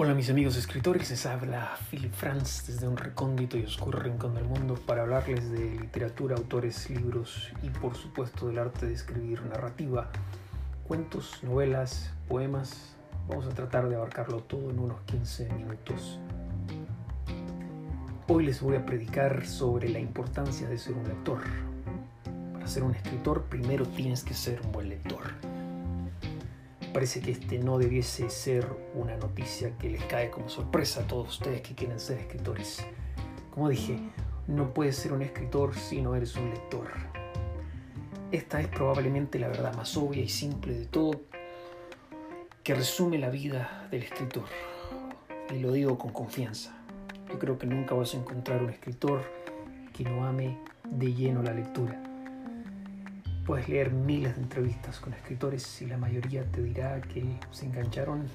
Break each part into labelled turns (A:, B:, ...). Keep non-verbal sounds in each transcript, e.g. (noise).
A: Hola mis amigos escritores, les habla Philip Franz desde un recóndito y oscuro rincón del mundo para hablarles de literatura, autores, libros y por supuesto del arte de escribir narrativa, cuentos, novelas, poemas. Vamos a tratar de abarcarlo todo en unos 15 minutos. Hoy les voy a predicar sobre la importancia de ser un lector. Para ser un escritor primero tienes que ser un buen lector parece que este no debiese ser una noticia que les cae como sorpresa a todos ustedes que quieren ser escritores. Como dije, no puedes ser un escritor si no eres un lector. Esta es probablemente la verdad más obvia y simple de todo que resume la vida del escritor. Y lo digo con confianza. Yo creo que nunca vas a encontrar un escritor que no ame de lleno la lectura. Puedes leer miles de entrevistas con escritores y la mayoría te dirá que se engancharon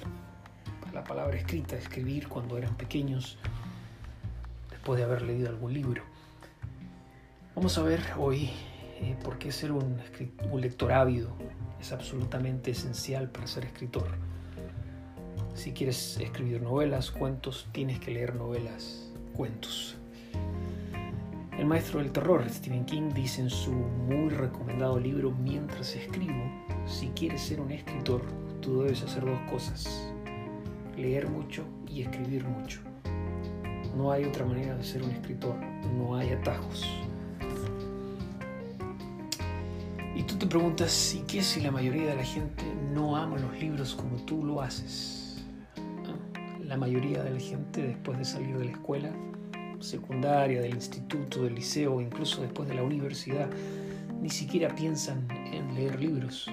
A: a la palabra escrita, escribir cuando eran pequeños, después de haber leído algún libro. Vamos a ver hoy eh, por qué ser un, un lector ávido es absolutamente esencial para ser escritor. Si quieres escribir novelas, cuentos, tienes que leer novelas, cuentos. El maestro del terror, Stephen King, dice en su muy recomendado libro Mientras escribo, si quieres ser un escritor, tú debes hacer dos cosas, leer mucho y escribir mucho. No hay otra manera de ser un escritor, no hay atajos. Y tú te preguntas, ¿y qué si la mayoría de la gente no ama los libros como tú lo haces? Ah, la mayoría de la gente después de salir de la escuela secundaria, del instituto, del liceo, incluso después de la universidad, ni siquiera piensan en leer libros.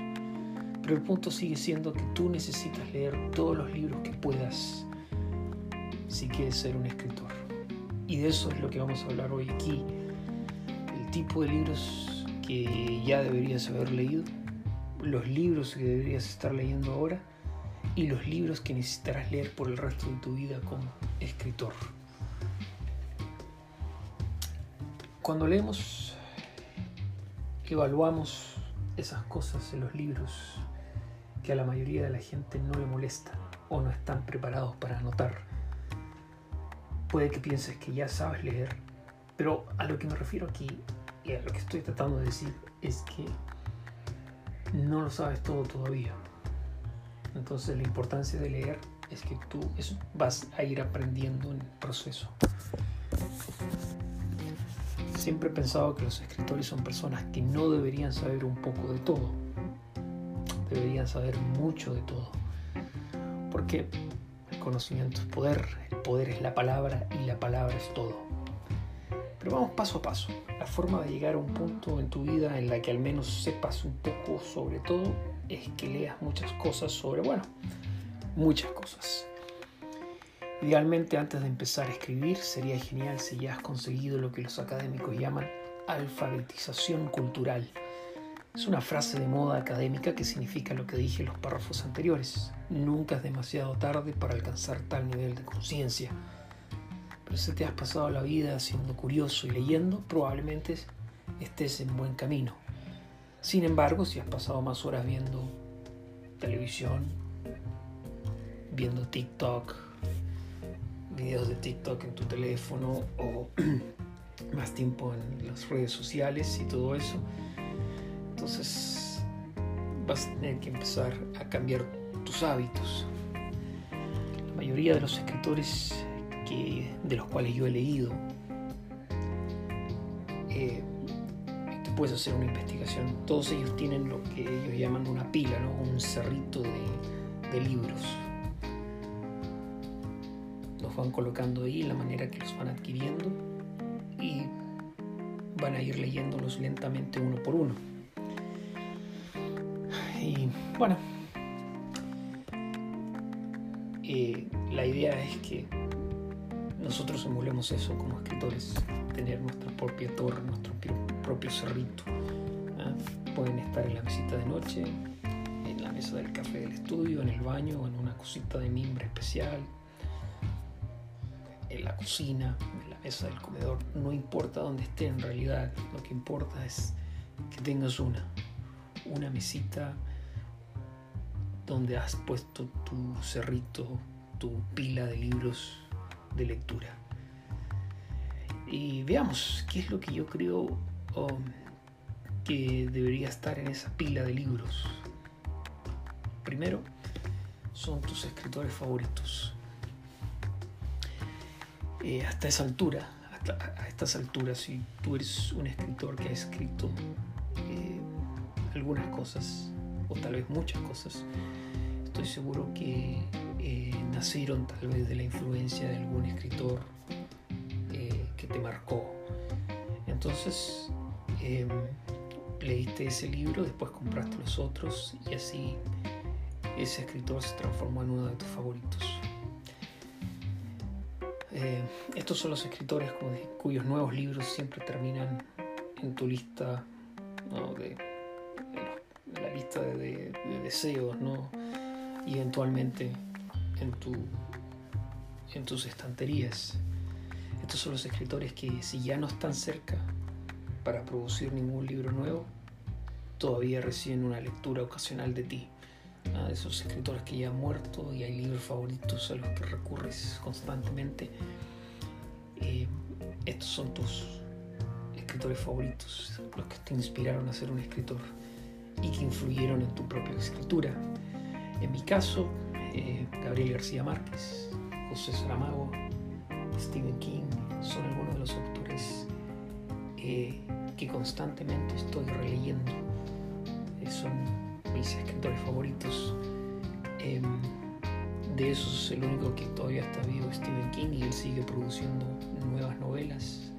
A: Pero el punto sigue siendo que tú necesitas leer todos los libros que puedas si quieres ser un escritor. Y de eso es lo que vamos a hablar hoy aquí. El tipo de libros que ya deberías haber leído, los libros que deberías estar leyendo ahora y los libros que necesitarás leer por el resto de tu vida como escritor. Cuando leemos, evaluamos esas cosas en los libros que a la mayoría de la gente no le molestan o no están preparados para anotar. Puede que pienses que ya sabes leer, pero a lo que me refiero aquí y a lo que estoy tratando de decir es que no lo sabes todo todavía. Entonces la importancia de leer es que tú vas a ir aprendiendo en el proceso. Siempre he pensado que los escritores son personas que no deberían saber un poco de todo. Deberían saber mucho de todo. Porque el conocimiento es poder, el poder es la palabra y la palabra es todo. Pero vamos paso a paso. La forma de llegar a un punto en tu vida en la que al menos sepas un poco sobre todo es que leas muchas cosas sobre, bueno, muchas cosas. Idealmente antes de empezar a escribir sería genial si ya has conseguido lo que los académicos llaman alfabetización cultural. Es una frase de moda académica que significa lo que dije en los párrafos anteriores. Nunca es demasiado tarde para alcanzar tal nivel de conciencia. Pero si te has pasado la vida siendo curioso y leyendo, probablemente estés en buen camino. Sin embargo, si has pasado más horas viendo televisión, viendo TikTok, videos de TikTok en tu teléfono o (clears throat) más tiempo en las redes sociales y todo eso. Entonces vas a tener que empezar a cambiar tus hábitos. La mayoría de los escritores que, de los cuales yo he leído, eh, puedes hacer una investigación. Todos ellos tienen lo que ellos llaman una pila, ¿no? un cerrito de libros van colocando ahí, la manera que los van adquiriendo y van a ir leyéndolos lentamente uno por uno. Y bueno, eh, la idea es que nosotros emulemos eso como escritores, tener nuestra propia torre, nuestro propio cerrito. ¿ah? Pueden estar en la visita de noche, en la mesa del café del estudio, en el baño, en una cosita de mimbre especial, cocina, en la mesa del comedor, no importa dónde esté en realidad, lo que importa es que tengas una, una mesita donde has puesto tu cerrito tu pila de libros de lectura. Y veamos qué es lo que yo creo um, que debería estar en esa pila de libros. Primero, son tus escritores favoritos. Eh, hasta esa altura, a estas alturas, si tú eres un escritor que ha escrito eh, algunas cosas, o tal vez muchas cosas, estoy seguro que eh, nacieron tal vez de la influencia de algún escritor que te marcó. Entonces, em, leíste ese libro, después compraste los otros y así ese escritor se transformó en uno de tus favoritos. Eh, estos son los escritores cuyos nuevos libros siempre terminan en tu lista de, la lista de, deseos, ¿no? y eventualmente en, tu, en tus estanterías. Estos son los escritores que si ya no están cerca para producir ningún libro nuevo, todavía reciben una lectura ocasional de ti. De esos escritores que ya han muerto y hay libros favoritos a los que recurres constantemente. Eh, estos son tus escritores favoritos, los que te inspiraron a ser un escritor y que influyeron en tu propia escritura. En mi caso, eh, Gabriel García Márquez, José Saramago, Stephen King son algunos de los autores eh, que constantemente estoy releyendo. son mis escritores favoritos. Em, de esos el único que todavía está vivo es Stephen King y él sigue produciendo nuevas novelas,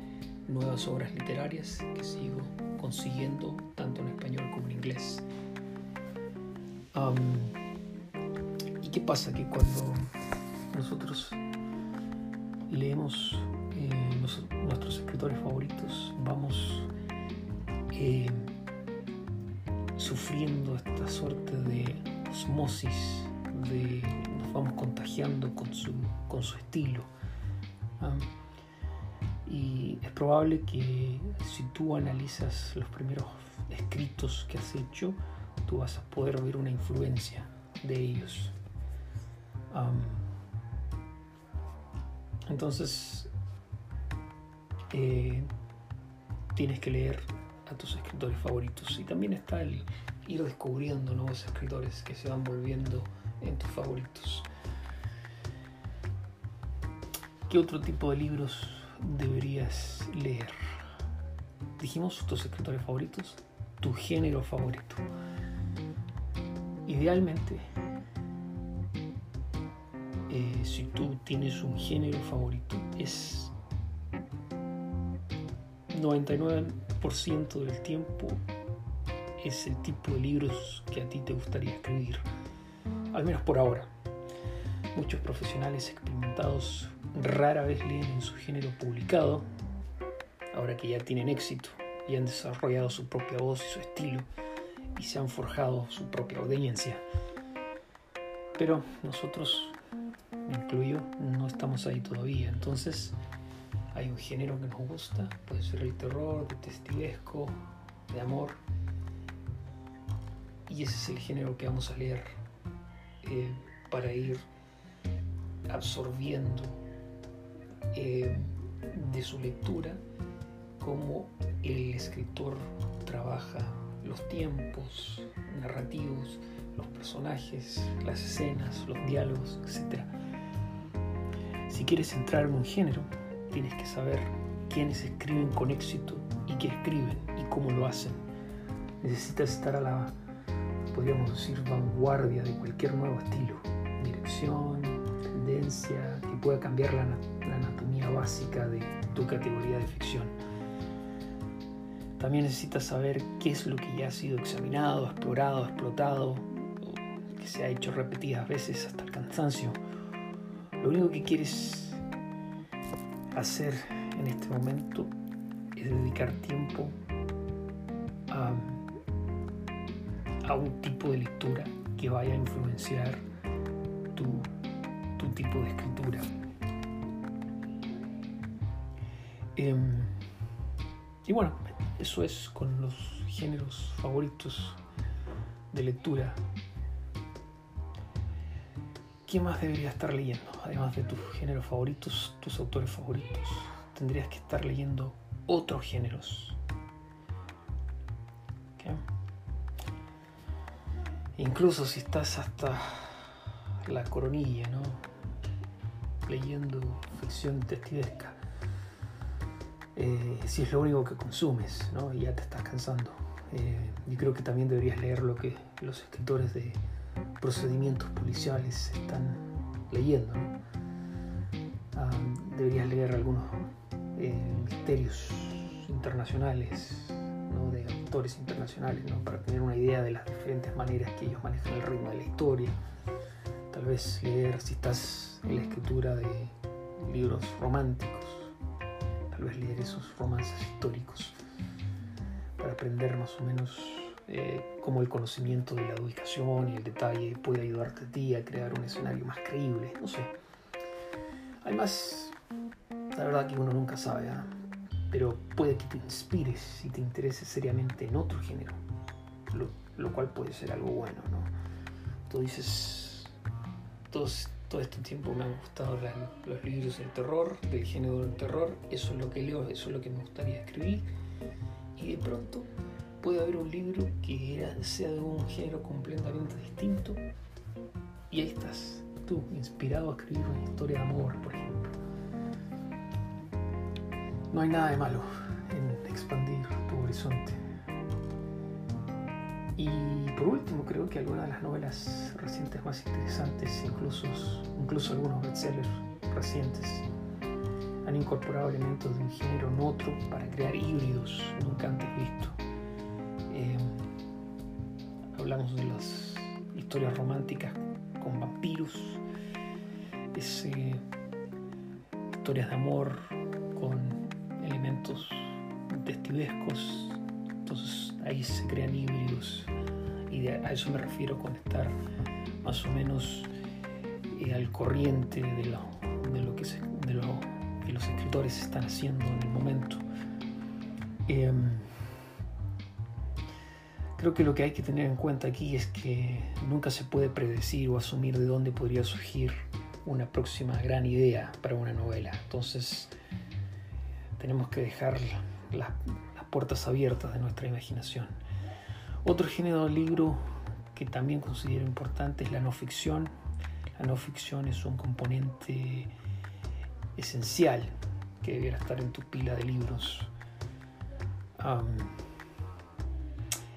A: nuevas obras literarias que sigo consiguiendo tanto en español como en inglés. ¿Y qué pasa? Que cuando nosotros leemos eh, nuestros escritores favoritos, vamos eh, sufriendo esta suerte de osmosis, de nos vamos contagiando con su, con su estilo. y es probable que si tú analizas los primeros escritos que has hecho, tú vas a poder ver una influencia de ellos. entonces, eh, tienes que leer a tus escritores favoritos. Y también está el ir descubriendo nuevos escritores que se van volviendo en tus favoritos. ¿Qué otro tipo de libros deberías leer? Dijimos tus escritores favoritos, tu género favorito. Idealmente, eh, si tú tienes un género favorito, es 99% del tiempo es el tipo de libros que a ti te gustaría escribir, al menos por ahora. Muchos profesionales experimentados rara vez leen en su género publicado, ahora que ya tienen éxito y han desarrollado su propia voz y su estilo y se han forjado su propia audiencia. Pero nosotros, me incluyo, no estamos ahí todavía. Entonces, hay un género que nos gusta, puede ser el terror, detestivesco, de amor. Y ese es el género que vamos a leer eh, para ir absorbiendo eh, de su lectura cómo el escritor trabaja los tiempos narrativos, los personajes, las escenas, los diálogos, etc. Si quieres entrar en un género, tienes que saber quiénes escriben con éxito y qué escriben y cómo lo hacen. Necesitas estar a la, podríamos decir, vanguardia de cualquier nuevo estilo, dirección, tendencia, que pueda cambiar la, la anatomía básica de tu categoría de ficción. También necesitas saber qué es lo que ya ha sido examinado, explorado, explotado, que se ha hecho repetidas veces hasta el cansancio. Lo único que quieres hacer en este momento es dedicar tiempo a, un tipo de lectura que vaya a influenciar tu, tu tipo de escritura. Em, y bueno, eso es con los géneros favoritos de lectura. ¿Qué más deberías estar leyendo? Además de tus géneros favoritos, tus autores favoritos, tendrías que estar leyendo otros géneros. Incluso si estás hasta la coronilla, ¿no? Leyendo ficción detectivesca. Eh, si es lo único que consumes, ¿no? Y ya te estás cansando. Eh, y creo que también deberías leer lo que los escritores de procedimientos policiales están leyendo. Ah, deberías leer algunos eh, misterios internacionales, de autores internacionales, para tener una idea de las diferentes maneras que ellos manejan el ritmo de la historia. Tal vez leer si estás en la escritura de libros románticos, tal vez leer esos romances históricos para aprender más o menos eh, cómo el conocimiento de la ubicación y el detalle puede ayudarte a crear un escenario más creíble, no sé. Además, la verdad que uno nunca sabe, ¿ah? pero puede que te inspires y te intereses seriamente en otro género, lo, cual puede ser algo bueno, ¿no? Tú dices, todo, todo este tiempo me han gustado los libros del terror, del género del terror, eso es lo que leo, eso es lo que me gustaría escribir, y de pronto puede haber un libro que sea de un género completamente distinto, y ahí estás, tú, inspirado a escribir una historia de amor, por ejemplo no hay nada de malo en expandir tu horizonte. Y por último, creo que algunas de las novelas recientes más interesantes, incluso, incluso algunos bestsellers recientes, han incorporado elementos de un género en otro para crear híbridos hablamos de las historias románticas con vampiros, historias de amor con elementos testivescos, entonces ahí se crean híbridos y a eso me refiero con estar más o menos eh, al corriente de lo, de lo que los escritores están haciendo en el momento. Em, creo que lo que hay que tener en cuenta aquí es que nunca se puede predecir o asumir de dónde podría surgir una próxima gran idea para una novela. Entonces, tenemos que dejar las, puertas abiertas de nuestra imaginación. Otro género de libro que también considero importante es la no ficción. La no ficción es un componente esencial que debiera estar en tu pila de libros.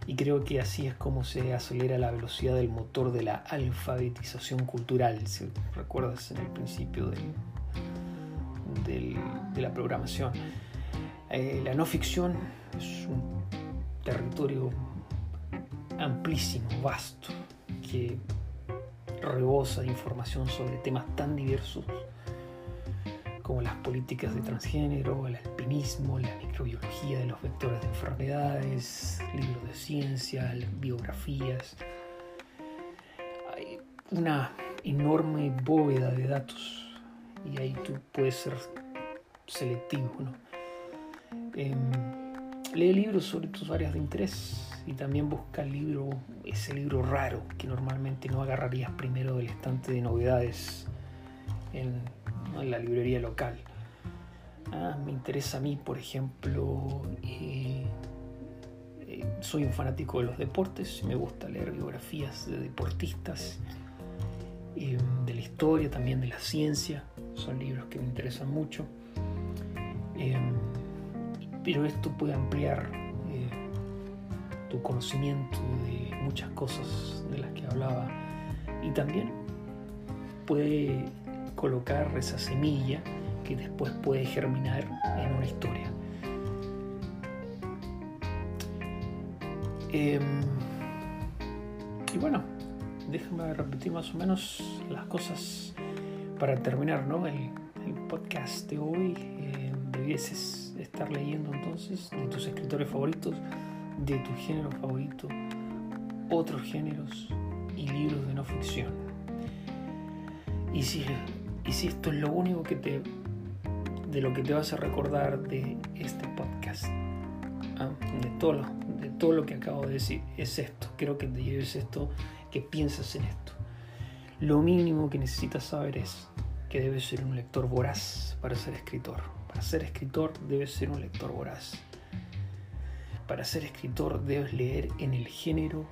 A: Y creo que así es como se acelera la velocidad del motor de la alfabetización cultural, si recuerdas en el principio del, de la programación. Eh, la no ficción es un territorio amplísimo, vasto, que rebosa de información sobre temas tan diversos como las políticas de transgénero, el alpinismo, la microbiología de los vectores de enfermedades, libros de ciencia, biografías. Hay una enorme bóveda de datos y ahí tú puedes ser selectivo. ¿no? Em, lee libros sobre tus áreas de interés y también busca el libro, ese libro raro que normalmente no agarrarías primero del estante de novedades en, la librería local. Ah, me interesa a mí, por ejemplo, eh, eh, soy un fanático de los deportes, me gusta leer biografías de deportistas, em, de la historia, también de la ciencia son libros que me interesan mucho. Pero esto puede ampliar eh, tu conocimiento de muchas cosas de las que hablaba y también puede colocar esa semilla que después puede germinar en una historia. Em, y bueno, déjame repetir más o menos las cosas para terminar ¿no? el, podcast de hoy, eh, debieses estar leyendo entonces de tus escritores favoritos, de tu género favorito, otros géneros y libros de no ficción. Y si, y si esto es lo único que te, de lo que te vas a recordar de este podcast, ¿ah? de, todo lo, de todo lo que acabo de decir, es esto. Quiero que te lleves esto, que piensas en esto. Lo mínimo que necesitas saber es que debes ser un lector voraz para ser escritor. Para ser escritor debes ser un lector voraz. Para ser escritor debes leer en el género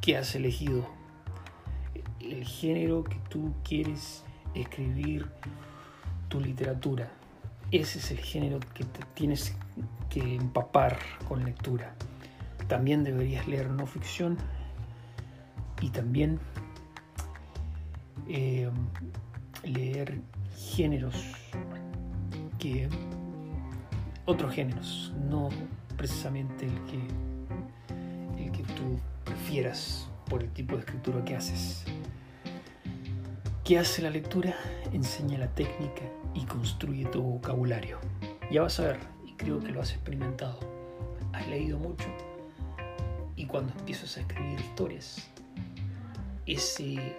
A: que has elegido. El género que tú quieres escribir tu literatura. Ese es el género que te tienes que empapar con lectura. También deberías leer no ficción y también eh, leer géneros que otros géneros, no precisamente el que el que tú prefieras por el tipo de escritura que haces. ¿Qué hace la lectura? Enseña la técnica y construye tu vocabulario. Ya vas a ver, y creo que lo has experimentado. Has leído mucho y cuando empiezas a escribir historias, ese,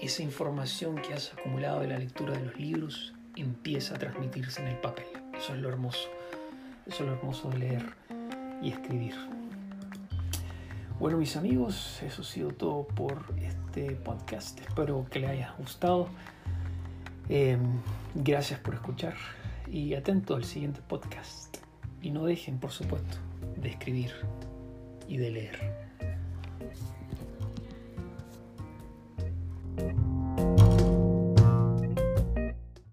A: esa información que has acumulado de la lectura de los libros empieza a transmitirse en el papel. Eso es lo hermoso. Eso es lo hermoso de leer y escribir. Bueno, mis amigos, eso ha sido todo por este podcast. Espero que les haya gustado. Em, gracias por escuchar y atento al siguiente podcast. Y no dejen, por supuesto, de escribir y de leer.